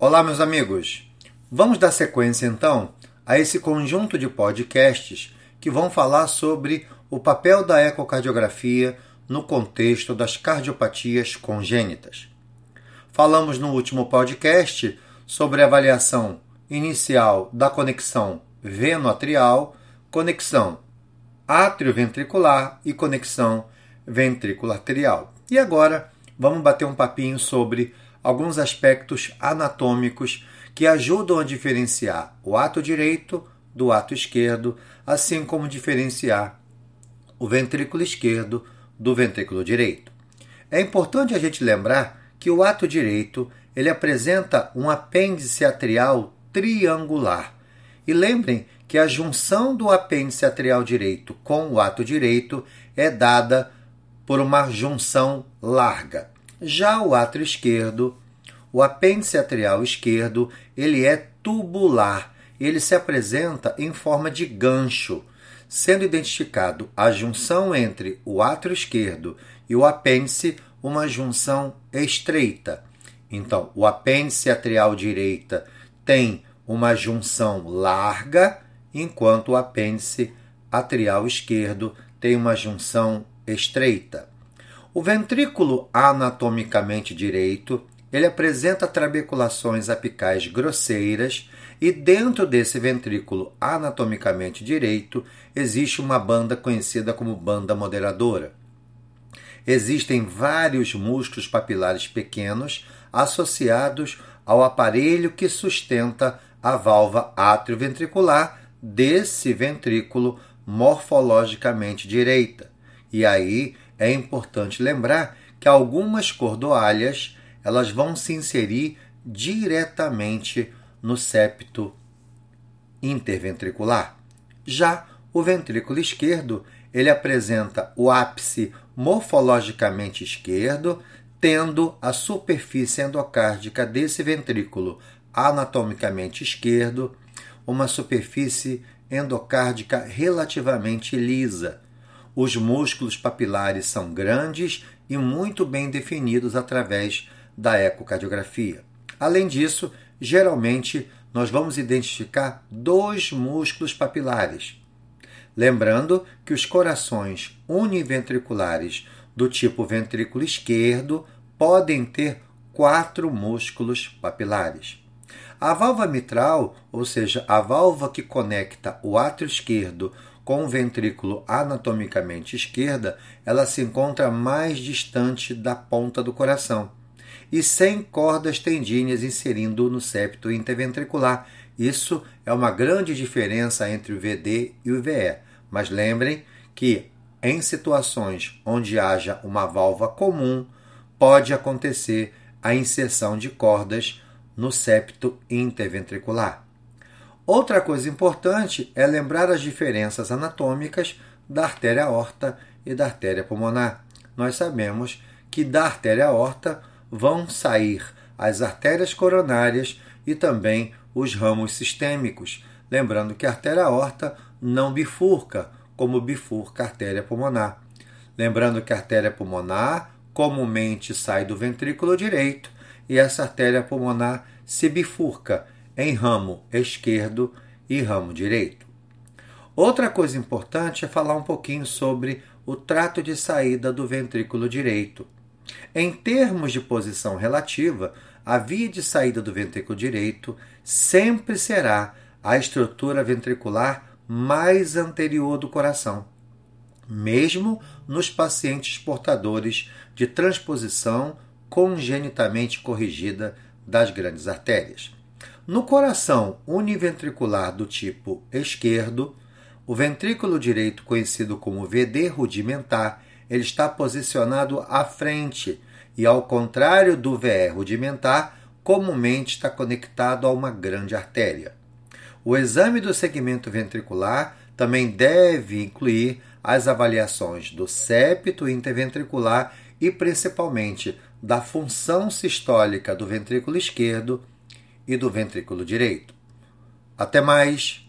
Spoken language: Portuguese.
Olá, meus amigos. Vamos dar sequência então a esse conjunto de podcasts que vão falar sobre o papel da ecocardiografia no contexto das cardiopatias congênitas. Falamos no último podcast sobre a avaliação inicial da conexão veno-atrial, conexão atrioventricular e conexão ventricular-atrial. E agora vamos bater um papinho sobre alguns aspectos anatômicos que ajudam a diferenciar o ato direito do ato esquerdo, assim como diferenciar o ventrículo esquerdo do ventrículo direito. É importante a gente lembrar que o ato direito ele apresenta um apêndice atrial triangular. E lembrem que a junção do apêndice atrial direito com o ato direito é dada por uma junção larga. Já o átrio esquerdo, o apêndice atrial esquerdo, ele é tubular. Ele se apresenta em forma de gancho, sendo identificado a junção entre o átrio esquerdo e o apêndice, uma junção estreita. Então, o apêndice atrial direita tem uma junção larga, enquanto o apêndice atrial esquerdo tem uma junção estreita. O ventrículo anatomicamente direito, ele apresenta trabeculações apicais grosseiras e dentro desse ventrículo anatomicamente direito existe uma banda conhecida como banda moderadora. Existem vários músculos papilares pequenos associados ao aparelho que sustenta a válvula atrioventricular desse ventrículo morfologicamente direita. E aí é importante lembrar que algumas cordoalhas elas vão se inserir diretamente no septo interventricular. Já o ventrículo esquerdo, ele apresenta o ápice morfologicamente esquerdo, tendo a superfície endocárdica desse ventrículo anatomicamente esquerdo uma superfície endocárdica relativamente lisa. Os músculos papilares são grandes e muito bem definidos através da ecocardiografia. Além disso, geralmente nós vamos identificar dois músculos papilares. Lembrando que os corações univentriculares do tipo ventrículo esquerdo podem ter quatro músculos papilares. A válvula mitral, ou seja, a válvula que conecta o átrio esquerdo com o ventrículo anatomicamente esquerda, ela se encontra mais distante da ponta do coração e sem cordas tendíneas inserindo no septo interventricular. Isso é uma grande diferença entre o VD e o VE. Mas lembrem que em situações onde haja uma válvula comum, pode acontecer a inserção de cordas no septo interventricular. Outra coisa importante é lembrar as diferenças anatômicas da artéria aorta e da artéria pulmonar. Nós sabemos que da artéria aorta vão sair as artérias coronárias e também os ramos sistêmicos. Lembrando que a artéria aorta não bifurca, como bifurca a artéria pulmonar. Lembrando que a artéria pulmonar comumente sai do ventrículo direito e essa artéria pulmonar se bifurca em ramo esquerdo e ramo direito. Outra coisa importante é falar um pouquinho sobre o trato de saída do ventrículo direito. Em termos de posição relativa, a via de saída do ventrículo direito sempre será a estrutura ventricular mais anterior do coração, mesmo nos pacientes portadores de transposição congenitamente corrigida das grandes artérias. No coração univentricular do tipo esquerdo, o ventrículo direito, conhecido como VD rudimentar, ele está posicionado à frente e, ao contrário do VE rudimentar, comumente está conectado a uma grande artéria. O exame do segmento ventricular também deve incluir as avaliações do septo interventricular e principalmente da função sistólica do ventrículo esquerdo e do ventrículo direito. Até mais!